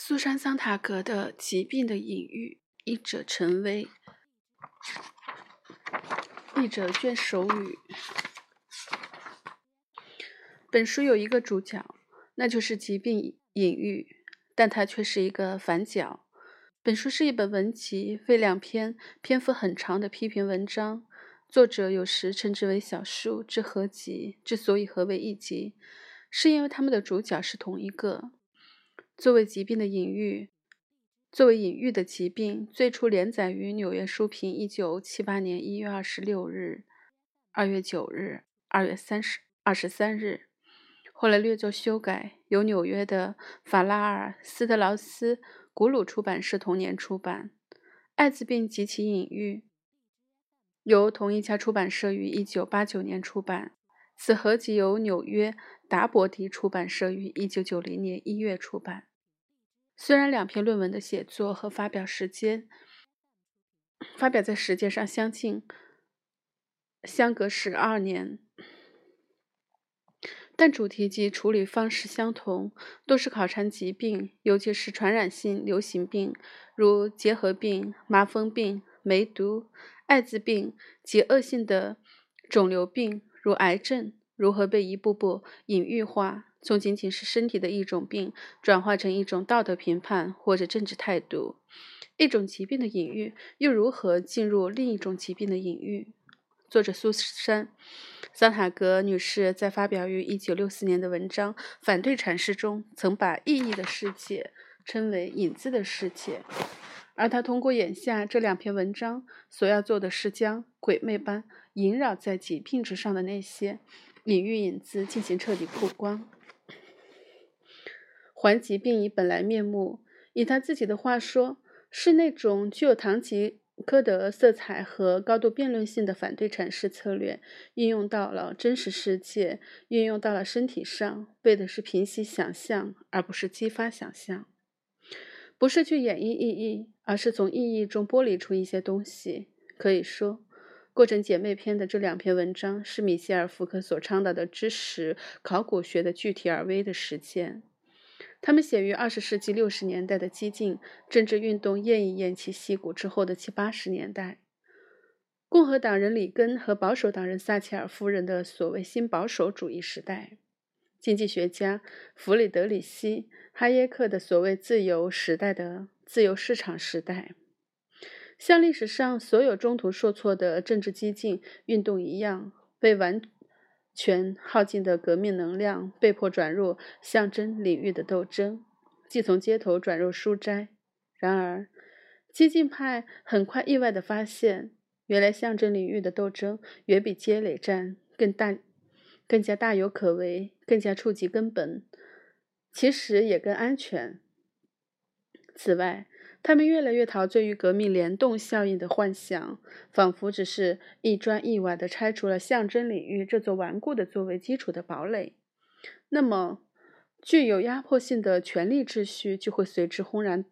苏珊·桑塔格的疾病的隐喻，译者陈薇，译者卷首语。本书有一个主角，那就是疾病隐喻，但它却是一个反角。本书是一本文集，为两篇篇幅很长的批评文章。作者有时称之为小书之合集。之所以合为一集，是因为他们的主角是同一个。作为疾病的隐喻，作为隐喻的疾病，最初连载于《纽约书评》一九七八年一月二十六日、二月九日、二月三十二十三日，后来略作修改，由纽约的法拉尔斯特劳斯古鲁出版社同年出版。艾滋病及其隐喻，由同一家出版社于一九八九年出版。此合集由纽约达伯迪出版社于一九九零年一月出版。虽然两篇论文的写作和发表时间发表在时间上相近，相隔十二年，但主题及处理方式相同，都是考察疾病，尤其是传染性流行病，如结核病、麻风病、梅毒、艾滋病及恶性的肿瘤病。如癌症如何被一步步隐喻化，从仅仅是身体的一种病，转化成一种道德评判或者政治态度；一种疾病的隐喻又如何进入另一种疾病的隐喻？作者苏珊·桑塔格女士在发表于1964年的文章《反对阐释》中，曾把意义的世界称为“影子的世界”，而她通过眼下这两篇文章所要做的是将鬼魅般。萦绕在疾病之上的那些隐喻影子进行彻底曝光，还疾病以本来面目。以他自己的话说，是那种具有堂吉诃德色彩和高度辩论性的反对阐释策略，应用到了真实世界，运用到了身体上，为的是平息想象，而不是激发想象，不是去演绎意义，而是从意义中剥离出一些东西。可以说。过程姐妹篇的这两篇文章是米歇尔·福克所倡导的知识考古学的具体而微的实践。他们写于二十世纪六十年代的激进政治运动偃一偃其息鼓之后的七八十年代，共和党人里根和保守党人撒切尔夫人的所谓新保守主义时代，经济学家弗里德里希·哈耶克的所谓自由时代的自由市场时代。像历史上所有中途受挫的政治激进运动一样，被完全耗尽的革命能量被迫转入象征领域的斗争，即从街头转入书斋。然而，激进派很快意外地发现，原来象征领域的斗争远比街垒战更大、更加大有可为，更加触及根本，其实也更安全。此外，他们越来越陶醉于革命联动效应的幻想，仿佛只是一砖一瓦地拆除了象征领域这座顽固的作为基础的堡垒，那么具有压迫性的权力秩序就会随之轰然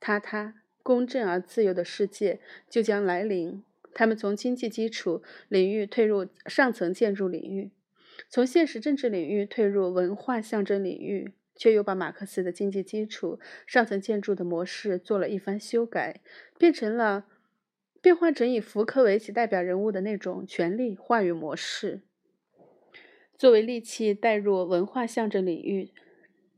塌塌，公正而自由的世界就将来临。他们从经济基础领域退入上层建筑领域，从现实政治领域退入文化象征领域。却又把马克思的经济基础上层建筑的模式做了一番修改，变成了变换成以福柯为其代表人物的那种权力话语模式，作为利器带入文化象征领域。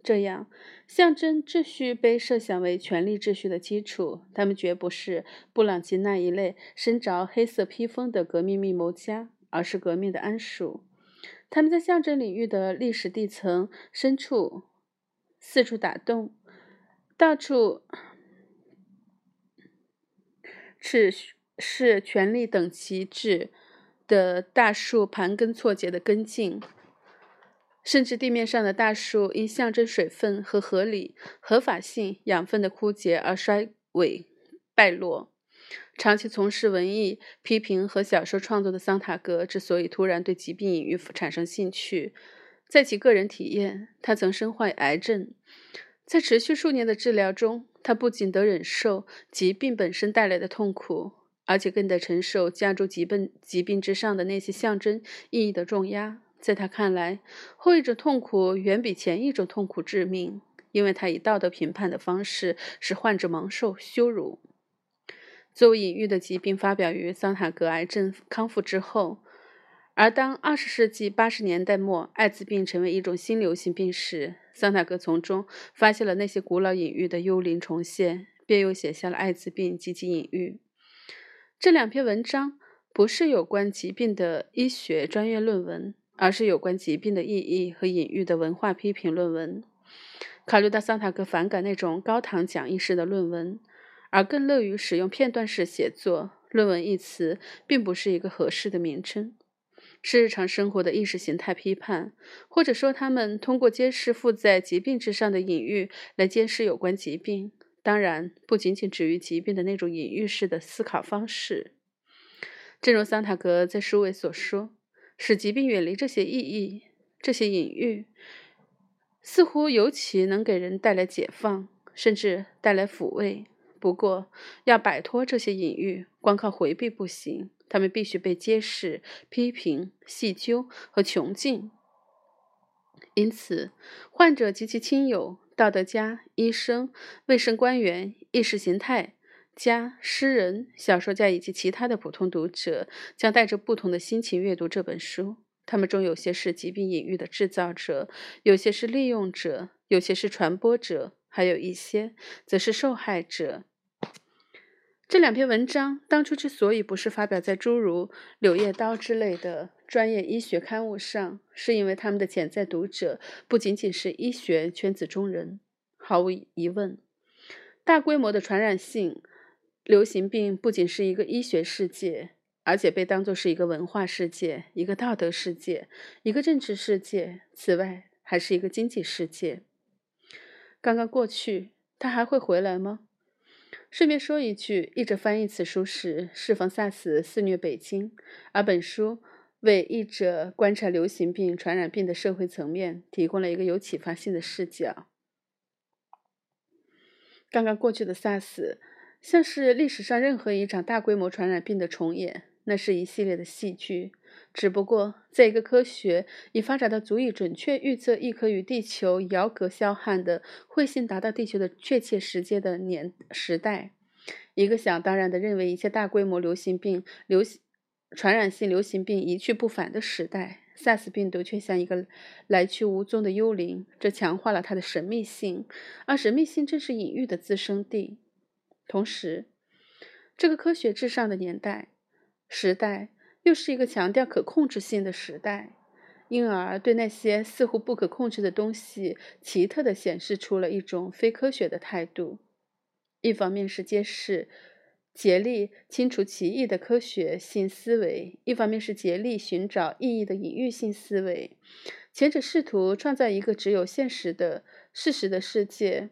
这样，象征秩序被设想为权力秩序的基础。他们绝不是布朗吉那一类身着黑色披风的革命密谋家，而是革命的安属。他们在象征领域的历史地层深处。四处打洞，到处是是权力等级制的大树盘根错节的根茎，甚至地面上的大树因象征水分和合理合法性养分的枯竭而衰萎败落。长期从事文艺批评和小说创作的桑塔格之所以突然对疾病隐喻产生兴趣。在其个人体验，他曾身患癌症，在持续数年的治疗中，他不仅得忍受疾病本身带来的痛苦，而且更得承受加诸疾病疾病之上的那些象征意义的重压。在他看来，后一种痛苦远比前一种痛苦致命，因为他以道德评判的方式使患者蒙受羞辱。作为隐喻的疾病发表于桑塔格癌症康复之后，而当二十世纪八十年代末艾滋病成为一种新流行病时，桑塔格从中发现了那些古老隐喻的幽灵重现，便又写下了《艾滋病及其隐喻》这两篇文章。不是有关疾病的医学专业论文，而是有关疾病的意义和隐喻的文化批评论文。考虑到桑塔格反感那种高堂讲义式的论文，而更乐于使用片段式写作，“论文”一词并不是一个合适的名称，是日常生活的意识形态批判，或者说他们通过揭示附在疾病之上的隐喻来揭示有关疾病。当然，不仅仅止于疾病的那种隐喻式的思考方式。正如桑塔格在书尾所说，使疾病远离这些意义、这些隐喻，似乎尤其能给人带来解放，甚至带来抚慰。不过，要摆脱这些隐喻，光靠回避不行，他们必须被揭示、批评、细究和穷尽。因此，患者及其亲友、道德家、医生、卫生官员、意识形态。家、诗人、小说家以及其他的普通读者将带着不同的心情阅读这本书。他们中有些是疾病隐喻的制造者，有些是利用者，有些是传播者，还有一些则是受害者。这两篇文章当初之所以不是发表在诸如《柳叶刀》之类的专业医学刊物上，是因为他们的潜在读者不仅仅是医学圈子中人。毫无疑问，大规模的传染性。流行病不仅是一个医学世界，而且被当作是一个文化世界、一个道德世界、一个政治世界。此外，还是一个经济世界。刚刚过去，他还会回来吗？顺便说一句，译者翻译此书时，适逢 SARS 肆虐北京，而本书为译者观察流行病传染病的社会层面提供了一个有启发性的视角。刚刚过去的 SARS。像是历史上任何一场大规模传染病的重演，那是一系列的戏剧。只不过，在一个科学已发展到足以准确预测一颗与地球遥隔霄汉的彗星达到地球的确切时间的年时代，一个想当然的认为一切大规模流行病、流传染性流行病一去不返的时代，SARS 病毒却像一个来去无踪的幽灵，这强化了它的神秘性，而神秘性正是隐喻的滋生地。同时，这个科学至上的年代、时代，又是一个强调可控制性的时代，因而对那些似乎不可控制的东西，奇特地显示出了一种非科学的态度。一方面是揭示、竭力清除奇异的科学性思维；一方面是竭力寻找意义的隐喻性思维。前者试图创造一个只有现实的事实的世界。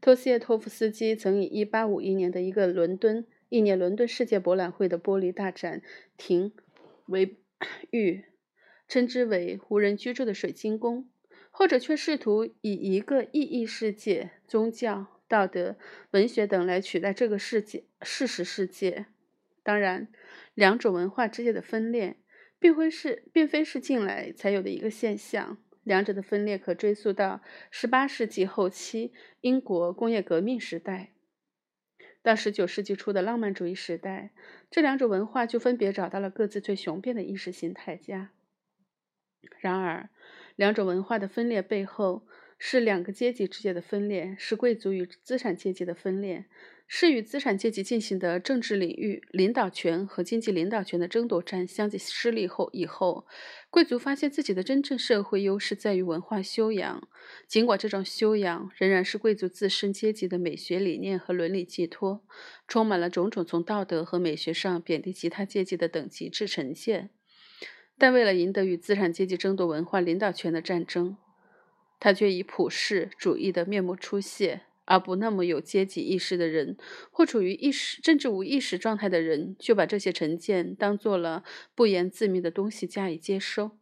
托斯耶托夫斯基曾以1851年的一个伦敦一年伦敦世界博览会的玻璃大展停为 玉，称之为无人居住的水晶宫；或者却试图以一个意义世界、宗教、道德、文学等来取代这个世界事实世界。当然，两种文化之间的分裂，并非是并非是近来才有的一个现象。两者的分裂可追溯到18世纪后期英国工业革命时代，到十九世纪初的浪漫主义时代，这两种文化就分别找到了各自最雄辩的意识形态家。然而，两种文化的分裂背后是两个阶级之间的分裂，是贵族与资产阶级的分裂。是与资产阶级进行的政治领域领导权和经济领导权的争夺战相继失利后，以后贵族发现自己的真正社会优势在于文化修养，尽管这种修养仍然是贵族自身阶级的美学理念和伦理寄托，充满了种种从道德和美学上贬低其他阶级的等级制呈现。但为了赢得与资产阶级争夺文化领导权的战争，他却以普世主义的面目出现。而不那么有阶级意识的人，或处于意识政治无意识状态的人，就把这些成见当做了不言自明的东西加以接收。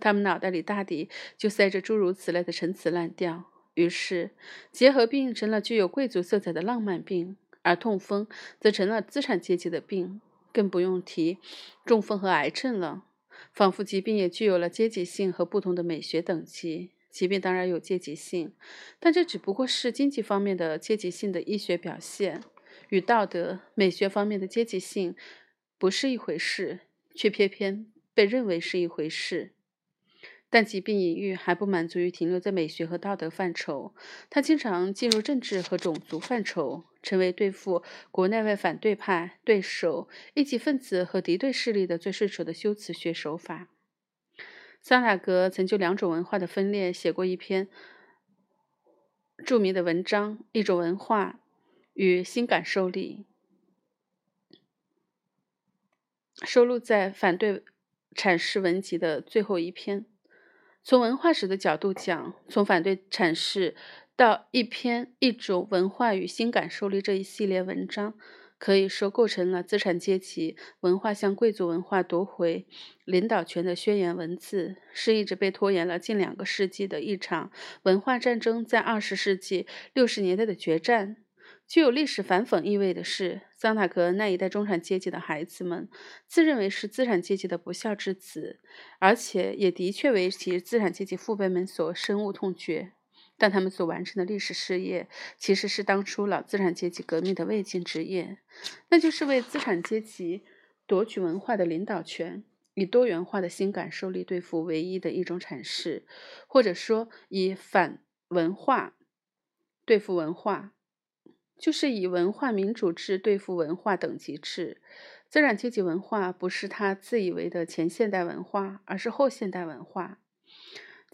他们脑袋里大抵就塞着诸如此类的陈词滥调。于是，结核病成了具有贵族色彩的浪漫病，而痛风则成了资产阶级的病。更不用提中风和癌症了，仿佛疾病也具有了阶级性和不同的美学等级。疾病当然有阶级性，但这只不过是经济方面的阶级性的医学表现，与道德、美学方面的阶级性不是一回事，却偏偏被认为是一回事。但疾病隐喻还不满足于停留在美学和道德范畴，它经常进入政治和种族范畴，成为对付国内外反对派、对手、异己分子和敌对势力的最顺手的修辞学手法。桑塔格曾就两种文化的分裂写过一篇著名的文章，《一种文化与新感受力》，收录在《反对阐释文集》的最后一篇。从文化史的角度讲，从反对阐释到一篇《一种文化与新感受力》这一系列文章。可以说构成了资产阶级文化向贵族文化夺回领导权的宣言文字，是一直被拖延了近两个世纪的一场文化战争，在二十世纪六十年代的决战。具有历史反讽意味的是，桑塔格那一代中产阶级的孩子们自认为是资产阶级的不孝之子，而且也的确为其资产阶级父辈们所深恶痛绝。但他们所完成的历史事业，其实是当初老资产阶级革命的未竟之业，那就是为资产阶级夺取文化的领导权，以多元化的新感受力对付唯一的一种阐释，或者说以反文化对付文化，就是以文化民主制对付文化等级制。资产阶级文化不是他自以为的前现代文化，而是后现代文化。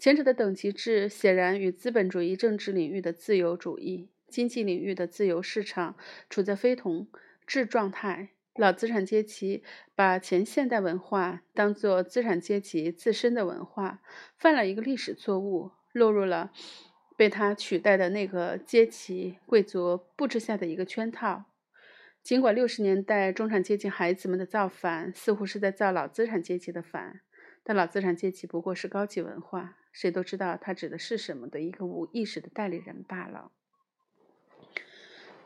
前者的等级制显然与资本主义政治领域的自由主义、经济领域的自由市场处在非同质状态。老资产阶级把前现代文化当作资产阶级自身的文化，犯了一个历史错误，落入了被他取代的那个阶级贵族布置下的一个圈套。尽管六十年代中产阶级孩子们的造反似乎是在造老资产阶级的反，但老资产阶级不过是高级文化。谁都知道他指的是什么的一个无意识的代理人罢了。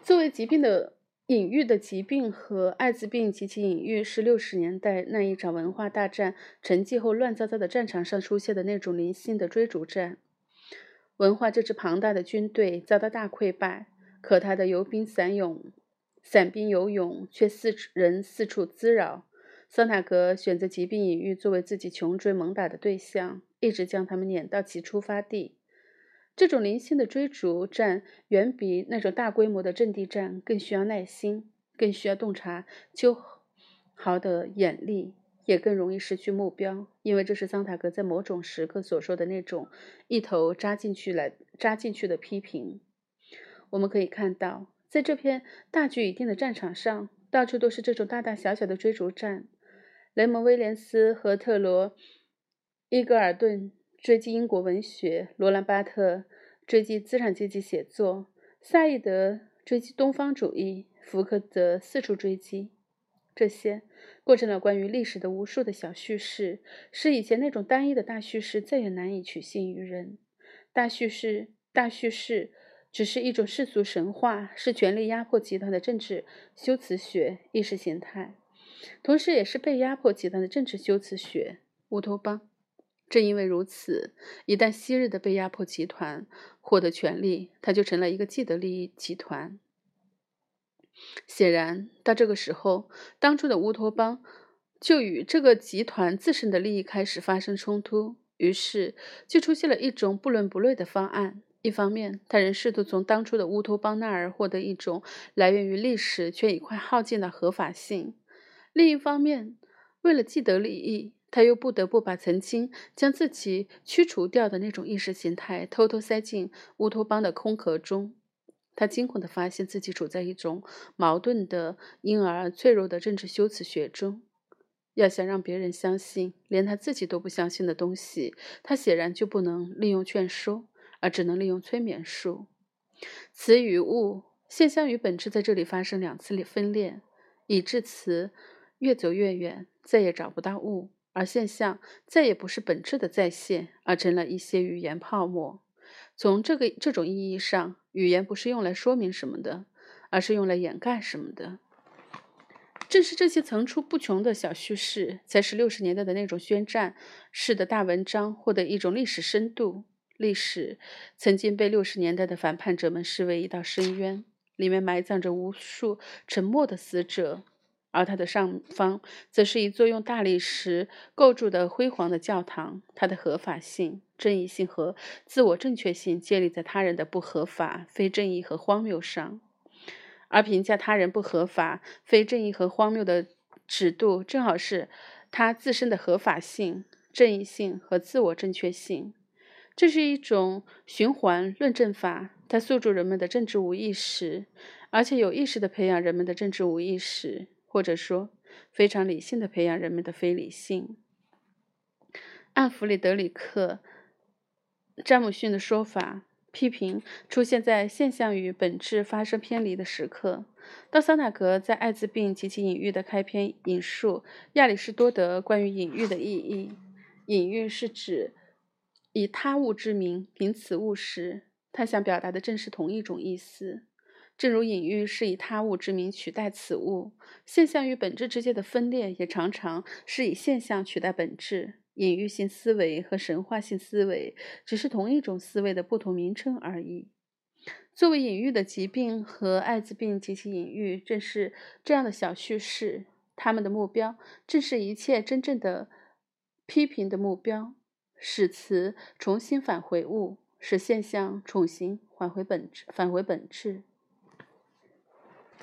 作为疾病的隐喻的疾病和艾滋病及其隐喻，是六十年代那一场文化大战沉寂后乱糟糟的战场上出现的那种零星的追逐战。文化这支庞大的军队遭到大溃败，可他的游兵散勇、散兵游勇却四人四处滋扰。桑塔格选择疾病隐喻作为自己穷追猛打的对象。一直将他们撵到其出发地。这种零星的追逐战远比那种大规模的阵地战更需要耐心，更需要洞察秋毫的眼力，也更容易失去目标。因为这是桑塔格在某种时刻所说的那种一头扎进去来扎进去的批评。我们可以看到，在这片大局已定的战场上，到处都是这种大大小小的追逐战。雷蒙·威廉斯和特罗。伊格尔顿追击英国文学，罗兰·巴特追击资产阶级写作，萨义德追击东方主义，福克则四处追击。这些构成了关于历史的无数的小叙事，使以前那种单一的大叙事再也难以取信于人。大叙事，大叙事只是一种世俗神话，是权力压迫集团的政治修辞学意识形态，同时也是被压迫集团的政治修辞学乌托邦。正因为如此，一旦昔日的被压迫集团获得权力，它就成了一个既得利益集团。显然，到这个时候，当初的乌托邦就与这个集团自身的利益开始发生冲突，于是就出现了一种不伦不类的方案。一方面，他人试图从当初的乌托邦那儿获得一种来源于历史却已快耗尽的合法性；另一方面，为了既得利益。他又不得不把曾经将自己驱除掉的那种意识形态偷偷塞进乌托邦的空壳中。他惊恐地发现自己处在一种矛盾的、因而脆弱的政治修辞学中。要想让别人相信连他自己都不相信的东西，他显然就不能利用劝说，而只能利用催眠术。词与物、现象与本质在这里发生两次分裂，以致词越走越远，再也找不到物。而现象再也不是本质的再现，而成了一些语言泡沫。从这个这种意义上，语言不是用来说明什么的，而是用来掩盖什么的。正是这些层出不穷的小叙事，才使六十年代的那种宣战式的大文章获得一种历史深度。历史曾经被六十年代的反叛者们视为一道深渊，里面埋葬着无数沉默的死者，而它的上方则是一座用大理石构筑的辉煌的教堂。它的合法性、正义性和自我正确性建立在他人的不合法、非正义和荒谬上，而评价他人不合法、非正义和荒谬的尺度，正好是他自身的合法性、正义性和自我正确性。这是一种循环论证法，它诉诸人们的政治无意识，而且有意识地培养人们的政治无意识，或者说非常理性地培养人们的非理性。按弗里德里克·詹姆逊的说法，批评出现在现象与本质发生偏离的时刻。道桑纳格在《艾滋病及其隐喻》的开篇引述亚里士多德关于隐喻的意义：隐喻是指。以他物之名名此物时，他想表达的正是同一种意思。正如隐喻是以他物之名取代此物，现象与本质之间的分裂也常常是以现象取代本质。隐喻性思维和神话性思维只是同一种思维的不同名称而已。作为隐喻的疾病和艾滋病及其隐喻，正是这样的小叙事。他们的目标正是一切真正的批评的目标。使词重新返回物，使现象重新返回本质，返回本质。